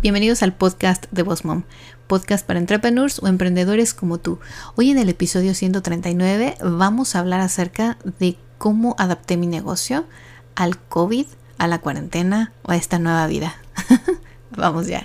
Bienvenidos al podcast de Boss Mom, podcast para entrepreneurs o emprendedores como tú. Hoy en el episodio 139 vamos a hablar acerca de cómo adapté mi negocio al COVID, a la cuarentena o a esta nueva vida. vamos ya.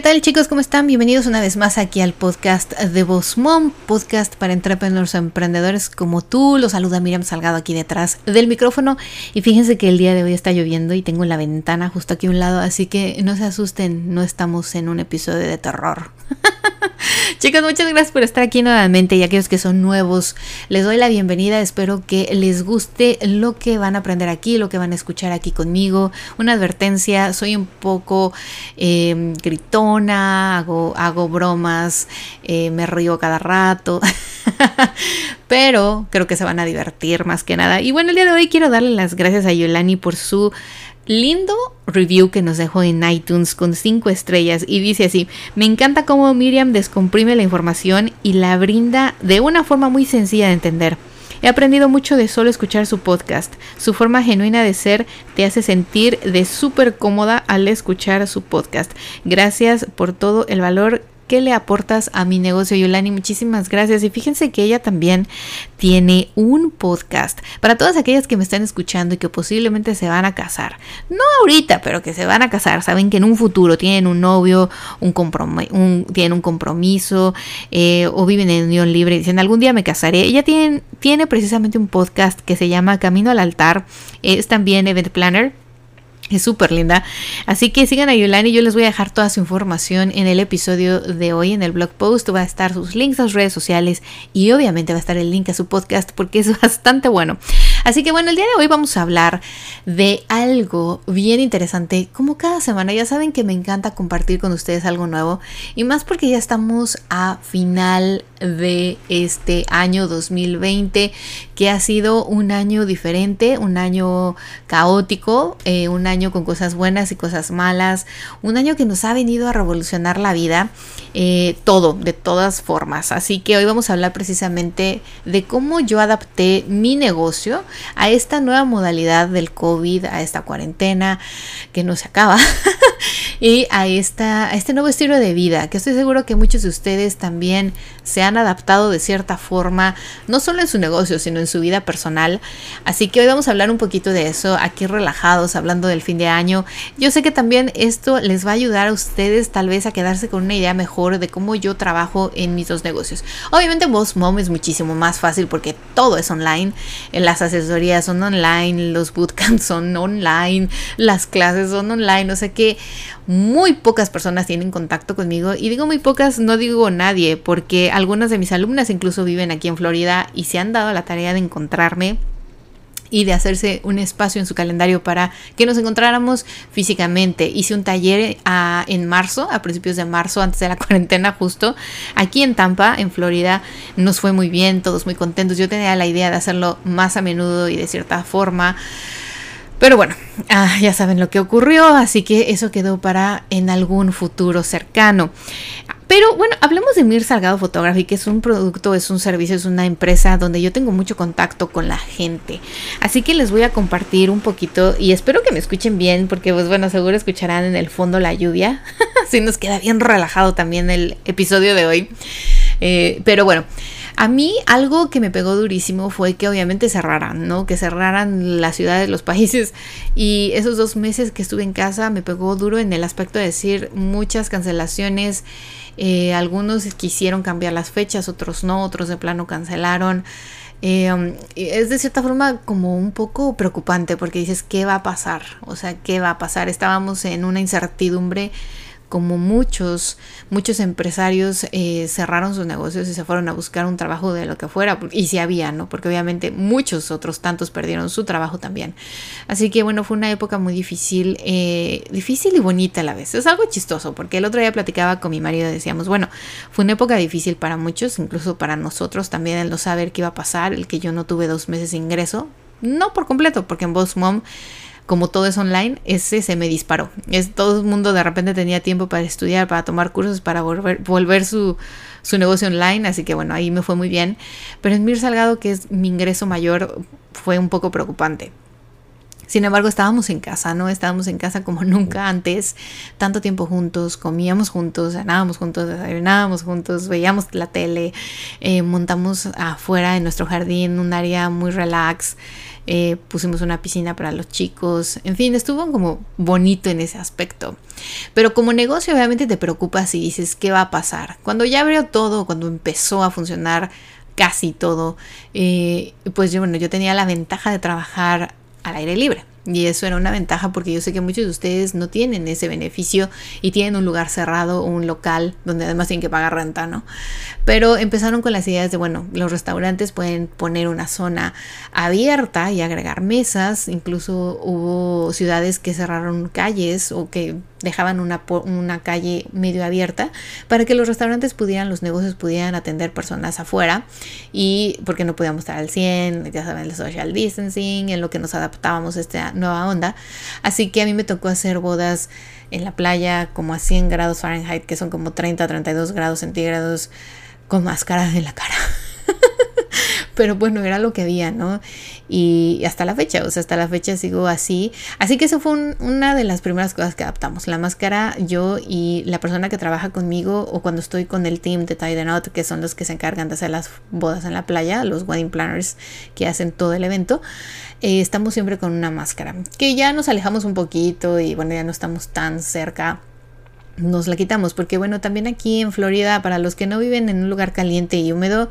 ¿Qué tal chicos? ¿Cómo están? Bienvenidos una vez más aquí al podcast de Boss Mom, podcast para entrepreneurs emprendedores como tú. Los saluda Miriam Salgado aquí detrás del micrófono y fíjense que el día de hoy está lloviendo y tengo la ventana justo aquí a un lado, así que no se asusten, no estamos en un episodio de terror. Chicos, muchas gracias por estar aquí nuevamente y aquellos que son nuevos, les doy la bienvenida. Espero que les guste lo que van a aprender aquí, lo que van a escuchar aquí conmigo. Una advertencia, soy un poco eh, hago bromas, eh, me río cada rato. Pero creo que se van a divertir más que nada. Y bueno, el día de hoy quiero darle las gracias a Yolani por su lindo review que nos dejó en iTunes con 5 estrellas y dice así, me encanta cómo Miriam descomprime la información y la brinda de una forma muy sencilla de entender. He aprendido mucho de solo escuchar su podcast. Su forma genuina de ser te hace sentir de súper cómoda al escuchar su podcast. Gracias por todo el valor ¿Qué le aportas a mi negocio, Yolani? Muchísimas gracias. Y fíjense que ella también tiene un podcast para todas aquellas que me están escuchando y que posiblemente se van a casar. No ahorita, pero que se van a casar. Saben que en un futuro tienen un novio, un, tienen un compromiso eh, o viven en unión libre y dicen algún día me casaré. Ella tiene, tiene precisamente un podcast que se llama Camino al altar. Es también event planner es súper linda. Así que sigan a Yolani. Yo les voy a dejar toda su información en el episodio de hoy, en el blog post. Va a estar sus links a sus redes sociales y obviamente va a estar el link a su podcast porque es bastante bueno. Así que bueno, el día de hoy vamos a hablar de algo bien interesante. Como cada semana, ya saben que me encanta compartir con ustedes algo nuevo. Y más porque ya estamos a final de este año 2020, que ha sido un año diferente, un año caótico, eh, un año con cosas buenas y cosas malas, un año que nos ha venido a revolucionar la vida, eh, todo, de todas formas. Así que hoy vamos a hablar precisamente de cómo yo adapté mi negocio a esta nueva modalidad del COVID, a esta cuarentena que no se acaba. y a, esta, este nuevo estilo de vida, que estoy seguro que muchos de ustedes también se han adaptado de cierta forma, no solo en su negocio, sino en su vida personal. Así que hoy vamos a hablar un poquito de eso, aquí relajados, hablando del fin de año. Yo sé que también esto les va a ayudar a ustedes tal vez a quedarse con una idea mejor de cómo yo trabajo en mis dos negocios. Obviamente Boss Mom es muchísimo más fácil porque todo es online, las asesorías son online, los bootcamps son online, las clases son online, o sea que muy pocas personas tienen contacto conmigo y digo muy pocas, no digo nadie, porque algunas de mis alumnas incluso viven aquí en Florida y se han dado la tarea de encontrarme y de hacerse un espacio en su calendario para que nos encontráramos físicamente. Hice un taller ah, en marzo, a principios de marzo, antes de la cuarentena justo, aquí en Tampa, en Florida. Nos fue muy bien, todos muy contentos. Yo tenía la idea de hacerlo más a menudo y de cierta forma. Pero bueno, ah, ya saben lo que ocurrió, así que eso quedó para en algún futuro cercano. Pero bueno, hablemos de Mir Salgado Photography, que es un producto, es un servicio, es una empresa donde yo tengo mucho contacto con la gente. Así que les voy a compartir un poquito y espero que me escuchen bien, porque pues bueno, seguro escucharán en el fondo la lluvia. Así nos queda bien relajado también el episodio de hoy. Eh, pero bueno. A mí algo que me pegó durísimo fue que obviamente cerraran, ¿no? Que cerraran las ciudades, los países. Y esos dos meses que estuve en casa me pegó duro en el aspecto de decir muchas cancelaciones. Eh, algunos quisieron cambiar las fechas, otros no, otros de plano cancelaron. Eh, um, es de cierta forma como un poco preocupante porque dices, ¿qué va a pasar? O sea, ¿qué va a pasar? Estábamos en una incertidumbre como muchos, muchos empresarios eh, cerraron sus negocios y se fueron a buscar un trabajo de lo que fuera, y si había, ¿no? Porque obviamente muchos otros tantos perdieron su trabajo también. Así que bueno, fue una época muy difícil, eh, difícil y bonita a la vez. Es algo chistoso, porque el otro día platicaba con mi marido y decíamos, bueno, fue una época difícil para muchos, incluso para nosotros también el no saber qué iba a pasar, el que yo no tuve dos meses de ingreso, no por completo, porque en Boss Mom como todo es online, ese se me disparó. Es, todo el mundo de repente tenía tiempo para estudiar, para tomar cursos, para volver, volver su, su negocio online, así que bueno, ahí me fue muy bien. Pero en Mir Salgado, que es mi ingreso mayor, fue un poco preocupante. Sin embargo, estábamos en casa, ¿no? Estábamos en casa como nunca antes, tanto tiempo juntos, comíamos juntos, cenábamos juntos, desayunábamos juntos, veíamos la tele, eh, montamos afuera en nuestro jardín un área muy relax. Eh, pusimos una piscina para los chicos, en fin, estuvo como bonito en ese aspecto. Pero como negocio obviamente te preocupas y dices, ¿qué va a pasar? Cuando ya abrió todo, cuando empezó a funcionar casi todo, eh, pues yo, bueno, yo tenía la ventaja de trabajar al aire libre. Y eso era una ventaja porque yo sé que muchos de ustedes no tienen ese beneficio y tienen un lugar cerrado un local donde además tienen que pagar renta, ¿no? Pero empezaron con las ideas de, bueno, los restaurantes pueden poner una zona abierta y agregar mesas. Incluso hubo ciudades que cerraron calles o que dejaban una, una calle medio abierta para que los restaurantes pudieran, los negocios pudieran atender personas afuera y porque no podíamos estar al 100, ya saben, el social distancing, en lo que nos adaptábamos a esta nueva onda. Así que a mí me tocó hacer bodas en la playa como a 100 grados Fahrenheit, que son como 30 32 grados centígrados, con máscara en la cara. Pero bueno, era lo que había, ¿no? Y hasta la fecha, o sea, hasta la fecha sigo así. Así que eso fue una de las primeras cosas que adaptamos. La máscara, yo y la persona que trabaja conmigo o cuando estoy con el team de Tide Out, que son los que se encargan de hacer las bodas en la playa, los wedding planners que hacen todo el evento, eh, estamos siempre con una máscara. Que ya nos alejamos un poquito y bueno, ya no estamos tan cerca nos la quitamos porque bueno también aquí en Florida para los que no viven en un lugar caliente y húmedo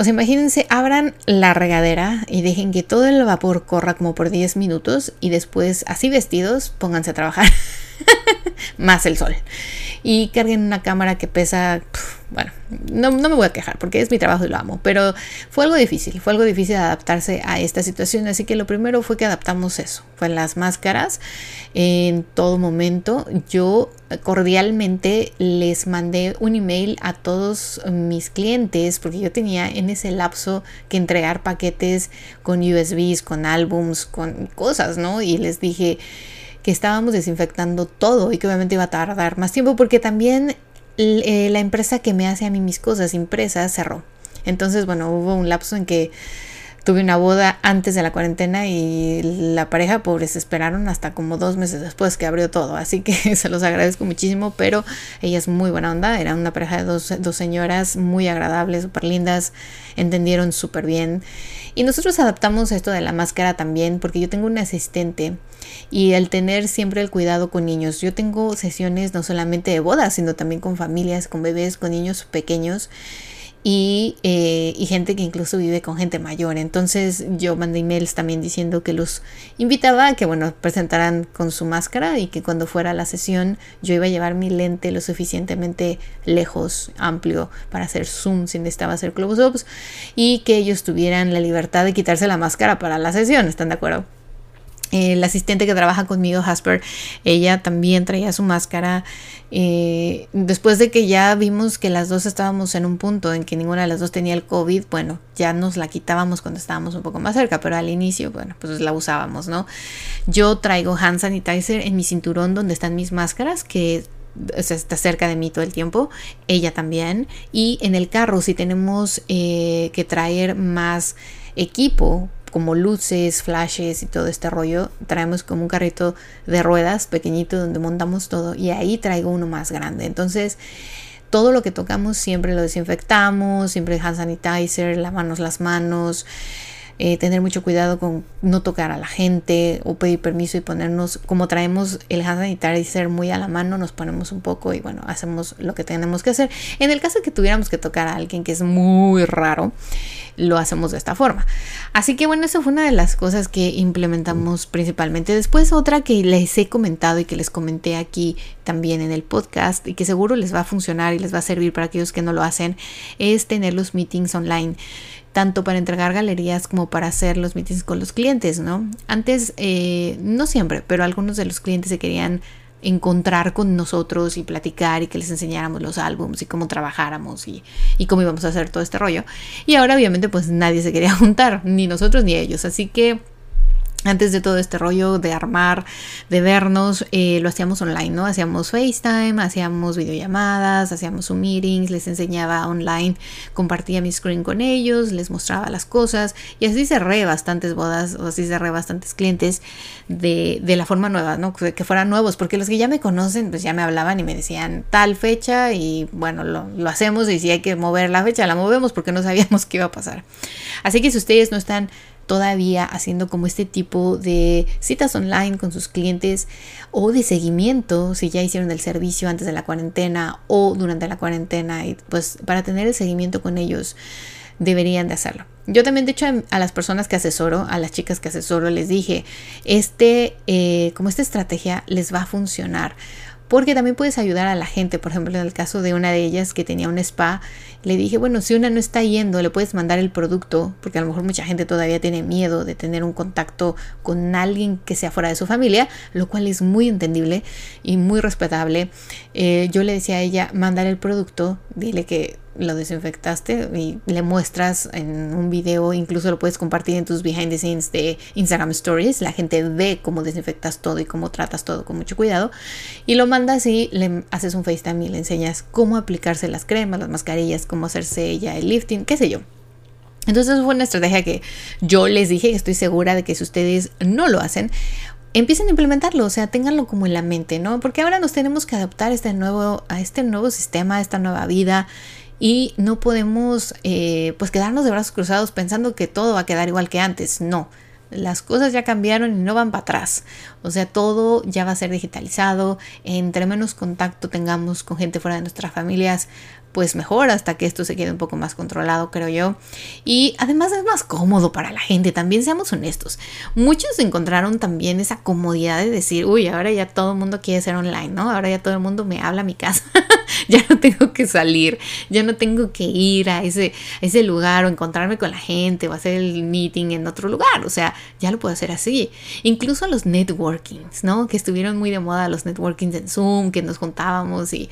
o sea, imagínense, abran la regadera y dejen que todo el vapor corra como por 10 minutos y después, así vestidos, pónganse a trabajar. Más el sol. Y carguen una cámara que pesa bueno, no, me voy a quejar porque es mi trabajo y lo amo, pero fue algo difícil, fue algo difícil adaptarse a esta situación, así que lo primero fue que adaptamos eso, fue las máscaras en todo momento. Yo cordialmente les mandé un email a todos mis clientes porque yo tenía en ese lapso que entregar paquetes con USBs, con álbums, con cosas, ¿no? Y les dije que estábamos desinfectando todo y que obviamente iba a tardar más tiempo porque también eh, la empresa que me hace a mí mis cosas impresas cerró. Entonces, bueno, hubo un lapso en que tuve una boda antes de la cuarentena y la pareja pobres esperaron hasta como dos meses después que abrió todo. Así que se los agradezco muchísimo, pero ella es muy buena onda. Era una pareja de dos, dos señoras muy agradables, súper lindas, entendieron súper bien. Y nosotros adaptamos esto de la máscara también porque yo tengo un asistente y el tener siempre el cuidado con niños. Yo tengo sesiones no solamente de bodas, sino también con familias, con bebés, con niños pequeños. Y, eh, y, gente que incluso vive con gente mayor. Entonces yo mandé emails también diciendo que los invitaba a que, bueno, presentaran con su máscara y que cuando fuera la sesión yo iba a llevar mi lente lo suficientemente lejos, amplio, para hacer zoom si necesitaba hacer close-ups y que ellos tuvieran la libertad de quitarse la máscara para la sesión. ¿Están de acuerdo? El asistente que trabaja conmigo, Jasper, ella también traía su máscara. Eh, después de que ya vimos que las dos estábamos en un punto en que ninguna de las dos tenía el COVID, bueno, ya nos la quitábamos cuando estábamos un poco más cerca, pero al inicio, bueno, pues la usábamos, ¿no? Yo traigo hand sanitizer en mi cinturón donde están mis máscaras, que está cerca de mí todo el tiempo, ella también. Y en el carro, si tenemos eh, que traer más equipo como luces, flashes y todo este rollo, traemos como un carrito de ruedas pequeñito donde montamos todo y ahí traigo uno más grande. Entonces, todo lo que tocamos siempre lo desinfectamos, siempre hand sanitizer, lavarnos las manos. Eh, tener mucho cuidado con no tocar a la gente o pedir permiso y ponernos, como traemos el hand sanitizer muy a la mano, nos ponemos un poco y bueno, hacemos lo que tenemos que hacer. En el caso de que tuviéramos que tocar a alguien que es muy raro, lo hacemos de esta forma. Así que bueno, eso fue una de las cosas que implementamos principalmente. Después otra que les he comentado y que les comenté aquí también en el podcast y que seguro les va a funcionar y les va a servir para aquellos que no lo hacen, es tener los meetings online tanto para entregar galerías como para hacer los meetings con los clientes, ¿no? Antes, eh, no siempre, pero algunos de los clientes se querían encontrar con nosotros y platicar y que les enseñáramos los álbums y cómo trabajáramos y, y, cómo íbamos a hacer todo este rollo. Y ahora obviamente pues nadie se quería juntar, ni nosotros ni ellos. Así que antes de todo este rollo de armar, de vernos, eh, lo hacíamos online, ¿no? Hacíamos FaceTime, hacíamos videollamadas, hacíamos Zoom meetings, les enseñaba online, compartía mi screen con ellos, les mostraba las cosas y así cerré bastantes bodas o así cerré bastantes clientes de, de la forma nueva, ¿no? Que fueran nuevos, porque los que ya me conocen, pues ya me hablaban y me decían tal fecha y bueno, lo, lo hacemos y si hay que mover la fecha, la movemos porque no sabíamos qué iba a pasar. Así que si ustedes no están todavía haciendo como este tipo de citas online con sus clientes o de seguimiento, si ya hicieron el servicio antes de la cuarentena o durante la cuarentena, y pues para tener el seguimiento con ellos deberían de hacerlo. Yo también, de hecho, a las personas que asesoro, a las chicas que asesoro, les dije, este, eh, como esta estrategia les va a funcionar porque también puedes ayudar a la gente. Por ejemplo, en el caso de una de ellas que tenía un spa, le dije, bueno, si una no está yendo, le puedes mandar el producto, porque a lo mejor mucha gente todavía tiene miedo de tener un contacto con alguien que sea fuera de su familia, lo cual es muy entendible y muy respetable. Eh, yo le decía a ella, mandar el producto, dile que lo desinfectaste y le muestras en un video, incluso lo puedes compartir en tus behind the scenes de Instagram Stories, la gente ve cómo desinfectas todo y cómo tratas todo con mucho cuidado y lo mandas y le haces un FaceTime y le enseñas cómo aplicarse las cremas, las mascarillas, cómo hacerse ella el lifting, qué sé yo. Entonces fue una estrategia que yo les dije, estoy segura de que si ustedes no lo hacen, empiecen a implementarlo, o sea, ténganlo como en la mente, ¿no? Porque ahora nos tenemos que adaptar a este nuevo, a este nuevo sistema, a esta nueva vida y no podemos eh, pues quedarnos de brazos cruzados pensando que todo va a quedar igual que antes. No, las cosas ya cambiaron y no van para atrás. O sea, todo ya va a ser digitalizado. Entre menos contacto tengamos con gente fuera de nuestras familias, pues mejor hasta que esto se quede un poco más controlado, creo yo. Y además es más cómodo para la gente, también seamos honestos. Muchos encontraron también esa comodidad de decir, uy, ahora ya todo el mundo quiere ser online, ¿no? Ahora ya todo el mundo me habla a mi casa. ya no tengo que salir, ya no tengo que ir a ese, ese lugar o encontrarme con la gente o hacer el meeting en otro lugar. O sea, ya lo puedo hacer así. Incluso los networkings, ¿no? Que estuvieron muy de moda los networkings en Zoom, que nos juntábamos y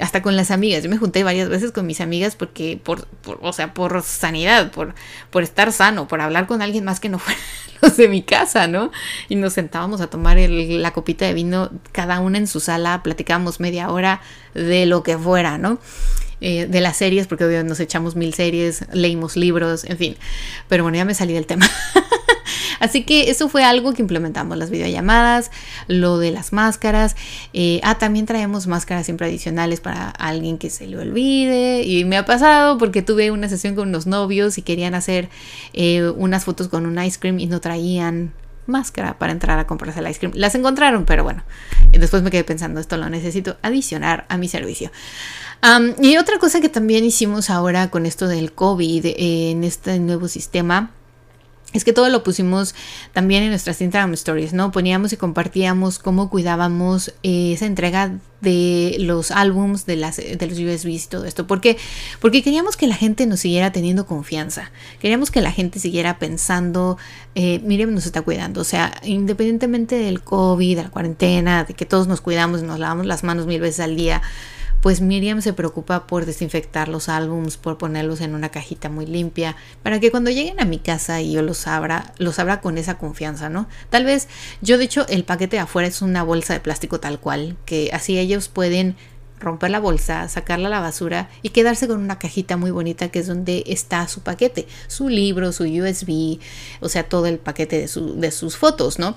hasta con las amigas. Yo me junté varias veces con mis amigas porque, por, o sea, por sanidad, por, por estar sano, por hablar con alguien más que no fuera los de mi casa, ¿no? Y nos sentábamos a tomar la copita de vino, cada una en su sala, platicábamos media hora de lo que fuera, ¿no? Eh, de las series, porque nos echamos mil series, leímos libros, en fin. Pero bueno, ya me salí del tema. Así que eso fue algo que implementamos, las videollamadas, lo de las máscaras. Eh, ah, también traemos máscaras siempre adicionales para alguien que se le olvide. Y me ha pasado porque tuve una sesión con unos novios y querían hacer eh, unas fotos con un ice cream y no traían máscara para entrar a comprarse el ice cream. Las encontraron, pero bueno, después me quedé pensando, esto lo necesito adicionar a mi servicio. y otra cosa que también hicimos ahora con esto del COVID eh, en este nuevo sistema es que todo lo pusimos también en nuestras Instagram Stories, ¿no? Poníamos y compartíamos cómo cuidábamos eh, esa entrega de los álbums, de, las, de los USBs y todo esto. ¿Por qué? Porque queríamos que la gente nos siguiera teniendo confianza. Queríamos que la gente siguiera pensando, eh, nos está cuidando. O sea, independientemente del COVID, de la cuarentena, de que todos nos cuidamos nos lavamos las manos mil veces al día pues Miriam se preocupa por desinfectar los álbums, por ponerlos en una cajita muy limpia, para que cuando lleguen a mi casa y yo los abra, los abra con esa confianza, ¿no? Tal vez yo de hecho el paquete de afuera es una bolsa de plástico tal cual, que así ellos pueden romper la bolsa, sacarla a la basura y quedarse con una cajita muy bonita que es donde está su paquete, su libro, su USB, o sea, todo el paquete de, sus fotos, ¿no?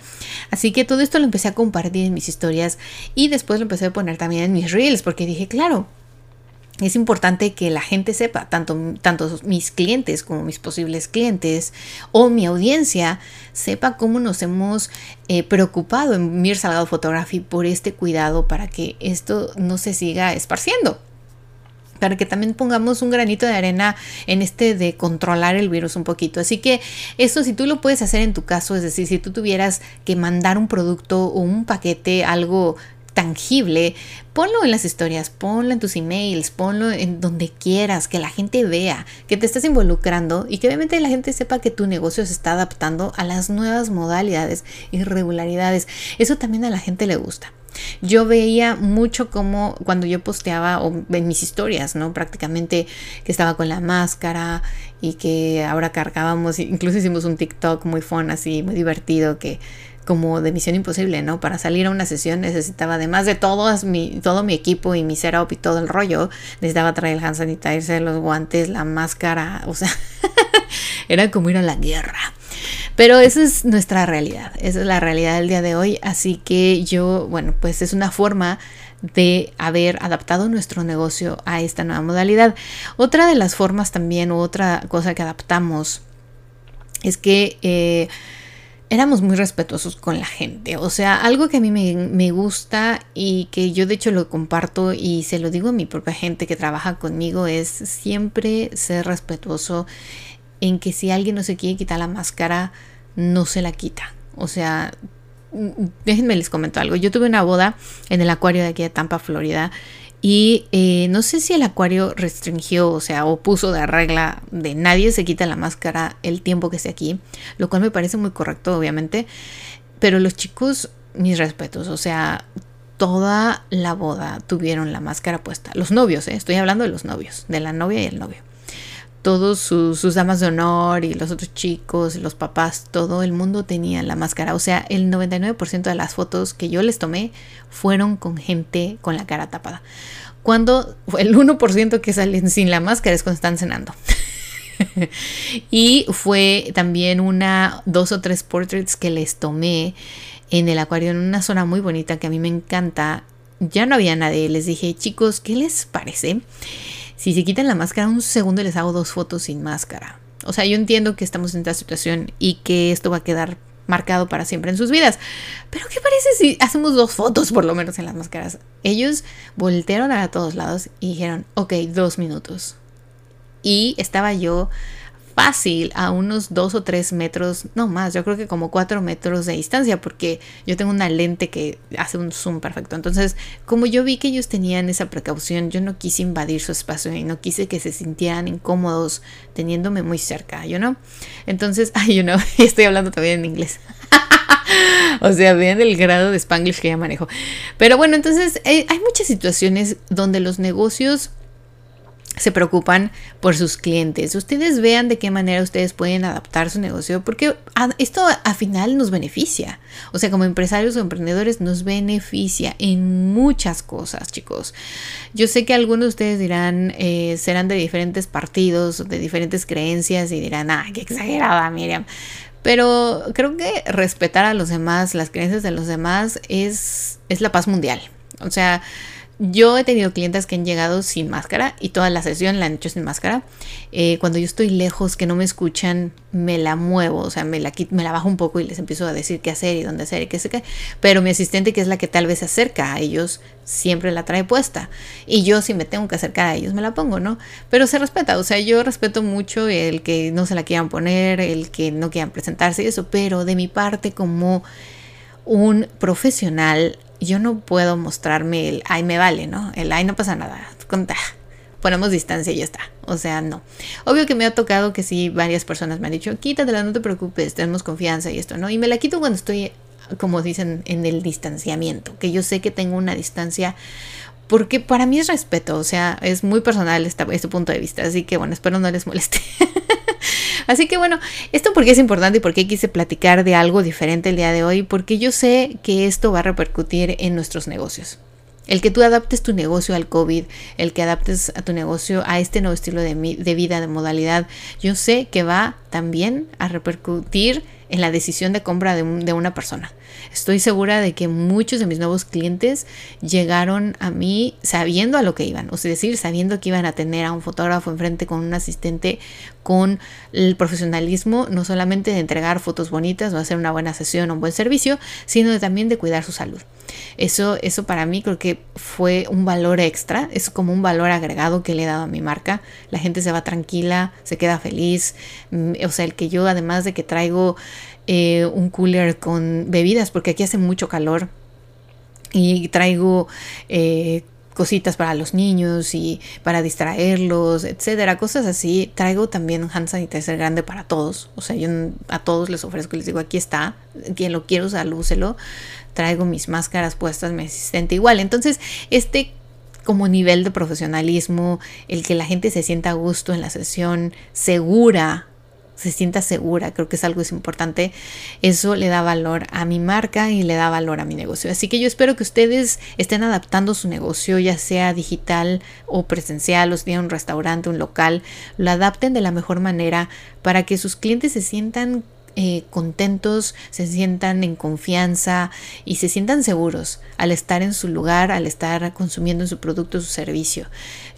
Así que todo esto lo empecé a compartir en mis historias y después lo empecé a poner también en mis reels porque dije, claro, es importante que la gente sepa, tanto, mis clientes como mis posibles clientes o mi audiencia, sepa cómo nos hemos eh, preocupado en Mir Salgado Photography por este cuidado para que esto no se siga esparciendo para que también pongamos un granito de arena en este de controlar el virus un poquito. Así que esto si tú lo puedes hacer en tu caso, es decir, si tú tuvieras que mandar un producto o un paquete, algo tangible, ponlo en las historias, ponlo en tus emails, ponlo en donde quieras, que la gente vea, que te estés involucrando y que obviamente la gente sepa que tu negocio se está adaptando a las nuevas modalidades y regularidades. Eso también a la gente le gusta. Yo veía mucho como cuando yo posteaba o en mis historias, ¿no? Prácticamente que estaba con la máscara y que ahora cargábamos, incluso hicimos un TikTok muy fun, así, muy divertido, que como de misión imposible, ¿no? Para salir a una sesión necesitaba, además de todo mi, todo mi equipo y mi setup y todo el rollo, necesitaba traer el hand sanitizer, los guantes, la máscara, o sea, era como ir a la guerra. Pero esa es nuestra realidad, esa es la realidad del día de hoy, así que yo, bueno, pues es una forma de haber adaptado nuestro negocio a esta nueva modalidad. Otra de las formas también, otra cosa que adaptamos, es que... Eh, éramos muy respetuosos con la gente. O sea, algo que a mí me, me, gusta y que yo de hecho lo comparto y se lo digo a mi propia gente que trabaja conmigo es siempre ser respetuoso en que si alguien no se quiere quitar la máscara, no se la quita. O sea, déjenme les comento algo. Yo tuve una boda en el acuario de aquí de Tampa, Florida. Y eh, no sé si el acuario restringió, o sea, o puso de regla de nadie se quita la máscara el tiempo que esté aquí, lo cual me parece muy correcto, obviamente. Pero los chicos, mis respetos, o sea, toda la boda tuvieron la máscara puesta. Los novios, ¿eh? estoy hablando de los novios, de la novia y el novio todos sus, damas de honor y los otros chicos, los papás, todo el mundo tenía la máscara. O sea, el 99% de las fotos que yo les tomé fueron con gente con la cara tapada. Cuando el 1% que salen sin la máscara es cuando están cenando. y fue también una, dos o tres portraits que les tomé en el acuario en una zona muy bonita que a mí me encanta. Ya no había nadie. Les dije, chicos, ¿qué les parece? Si se quitan la máscara un segundo les hago dos fotos sin máscara. O sea, yo entiendo que estamos en esta situación y que esto va a quedar marcado para siempre en sus vidas. Pero ¿qué parece si hacemos dos fotos por lo menos en las máscaras? Ellos voltearon a todos lados y dijeron, ok, dos minutos. Y estaba yo fácil a unos dos o tres metros, no más, yo creo que como cuatro metros de distancia, porque yo tengo una lente que hace un zoom perfecto. Entonces, como yo vi que ellos tenían esa precaución, yo no quise invadir su espacio y no quise que se sintieran incómodos teniéndome muy cerca, ¿yo no? Entonces, ay, yo no, estoy hablando todavía en inglés. o sea, vean el grado de spanglish que ya manejo. Pero bueno, entonces eh, hay muchas situaciones donde los negocios se preocupan por sus clientes. Ustedes vean de qué manera ustedes pueden adaptar su negocio, porque esto a final nos beneficia. O sea, como empresarios o emprendedores nos beneficia en muchas cosas, chicos. Yo sé que algunos de ustedes dirán, eh, serán de diferentes partidos, de diferentes creencias y dirán, ah, qué exagerada, Miriam. Pero creo que respetar a los demás, las creencias de los demás, es, es la paz mundial. O sea, yo he tenido clientes que han llegado sin máscara y toda la sesión la han hecho sin máscara. Eh, cuando yo estoy lejos, que no me escuchan, me la muevo, o sea, me la, me la bajo un poco y les empiezo a decir qué hacer y dónde hacer y qué sé qué. Pero mi asistente, que es la que tal vez se acerca a ellos, siempre la trae puesta. Y yo, si me tengo que acercar a ellos, me la pongo, ¿no? Pero se respeta, o sea, yo respeto mucho el que no se la quieran poner, el que no quieran presentarse y eso, pero de mi parte, como un profesional yo no puedo mostrarme el ay me vale, ¿no? El ay no pasa nada. Ponemos distancia y ya está. O sea, no. Obvio que me ha tocado que sí, varias personas me han dicho, quítatela, no te preocupes, tenemos confianza y esto, ¿no? Y me la quito cuando estoy, como dicen, en el distanciamiento, que yo sé que tengo una distancia porque para mí es respeto, o sea, es muy personal este punto de vista, así que bueno, espero no les moleste. Así que bueno, esto porque es importante y porque quise platicar de algo diferente el día de hoy, porque yo sé que esto va a repercutir en nuestros negocios. El que tú adaptes tu negocio al COVID, el que adaptes a tu negocio a este nuevo estilo de, de vida, de modalidad, yo sé que va también a repercutir en la decisión de compra de, de, una persona. Estoy segura de que muchos de mis nuevos clientes llegaron a mí sabiendo a lo que iban, o sea, decir, sabiendo que iban a tener a un fotógrafo enfrente con un asistente con el profesionalismo, no solamente de entregar fotos bonitas o hacer una buena sesión o un buen servicio, sino también de cuidar su salud. Eso, eso para mí creo que fue un valor extra, es como un valor agregado que le he dado a mi marca. La gente se va tranquila, se queda feliz. Mm, o sea, el que yo además de que traigo eh, un cooler con bebidas, porque aquí hace mucho calor, y traigo eh, cositas para los niños y para distraerlos, etcétera, cosas así. Traigo también un hand sanitizer grande para todos. O sea, yo a todos les ofrezco, les digo, aquí está, quien lo quiera usar, úselo. Traigo mis máscaras puestas, mi asistente igual. Entonces, este como nivel de profesionalismo, el que la gente se sienta a gusto en la sesión, segura se sienta segura, creo que es algo importante. Eso le da valor a mi marca y le da valor a mi negocio. Así que yo espero que ustedes estén adaptando su negocio, ya sea digital o presencial, o sea un restaurante, un local, lo adapten de la mejor manera para que sus clientes se sientan eh, contentos, se sientan en confianza y se sientan seguros al estar en su lugar, al estar consumiendo su producto, su servicio.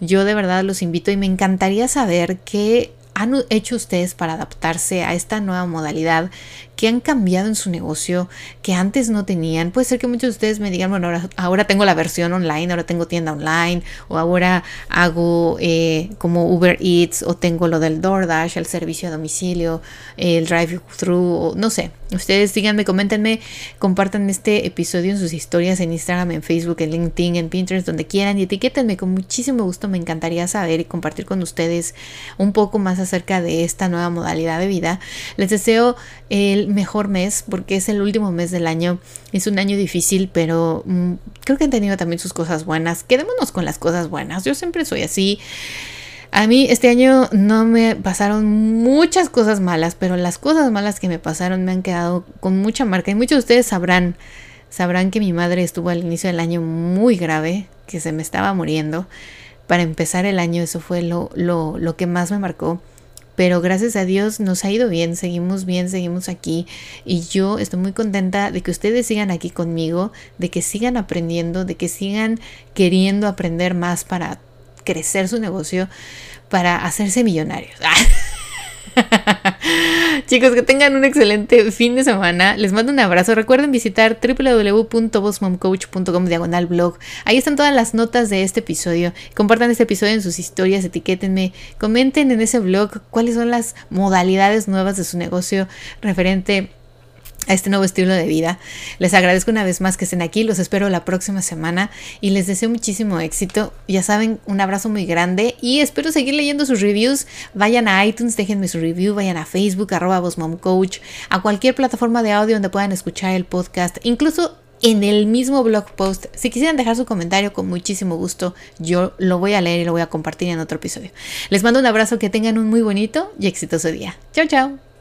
Yo de verdad los invito y me encantaría saber qué han hecho ustedes para adaptarse a esta nueva modalidad que han cambiado en su negocio que antes no tenían? Puede ser que muchos de ustedes me digan, bueno, ahora, tengo la versión online, ahora tengo tienda online, o ahora hago eh, como Uber Eats, o tengo lo del DoorDash, el servicio a domicilio, el drive-thru, no sé. Ustedes díganme, coméntenme, compartan este episodio en sus historias en Instagram, en Facebook, en LinkedIn, en Pinterest, donde quieran y etiquétenme. Con muchísimo gusto me encantaría saber y compartir con ustedes un poco más acerca de esta nueva modalidad de vida. Les deseo el mejor mes porque es el último mes del año. Es un año difícil, pero mm, creo que han tenido también sus cosas buenas. Quedémonos con las cosas buenas. Yo siempre soy así. A mí este año no me pasaron muchas cosas malas, pero las cosas malas que me pasaron me han quedado con mucha marca. Y muchos de ustedes sabrán, sabrán que mi madre estuvo al inicio del año muy grave, que se me estaba muriendo. Para empezar el año eso fue lo, lo, lo que más me marcó pero gracias a Dios nos ha ido bien, seguimos bien, seguimos aquí y yo estoy muy contenta de que ustedes sigan aquí conmigo, de que sigan aprendiendo, de que sigan queriendo aprender más para crecer su negocio, para hacerse millonarios. Chicos, que tengan un excelente fin de semana. Les mando un abrazo. Recuerden visitar www.bossmomcoach.com diagonal blog. Ahí están todas las notas de este episodio. Compartan este episodio en sus historias, etiquétenme, comenten en ese blog cuáles son las modalidades nuevas de su negocio referente a este nuevo estilo de vida. Les agradezco una vez más que estén aquí, los espero la próxima semana y les deseo muchísimo éxito. Ya saben, un abrazo muy grande y espero seguir leyendo sus reviews. Vayan a iTunes, déjenme su review, vayan a Facebook, arroba Coach, a cualquier plataforma de audio donde puedan escuchar el podcast, incluso en el mismo blog post. Si quisieran dejar su comentario, con muchísimo gusto, yo lo voy a leer y lo voy a compartir en otro episodio. Les mando un abrazo, que tengan un muy bonito y exitoso día. Chao, chao.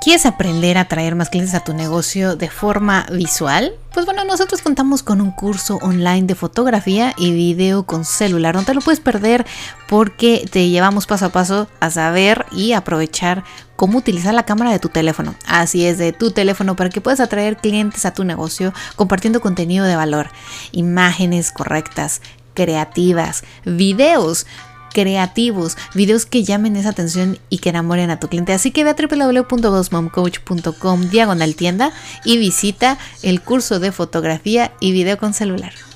¿Quieres aprender a traer más clientes a tu negocio de forma visual? Pues bueno, nosotros contamos con un curso online de fotografía y video con celular. No te lo puedes perder porque te llevamos paso a paso a saber y aprovechar cómo utilizar la cámara de tu teléfono. Así es, de tu teléfono para que puedas atraer clientes a tu negocio compartiendo contenido de valor, imágenes correctas, creativas, videos creativos, videos que llamen esa atención y que enamoren a tu cliente. Así que ve a www.bossmomcoach.com diagonal tienda y visita el curso de fotografía y video con celular.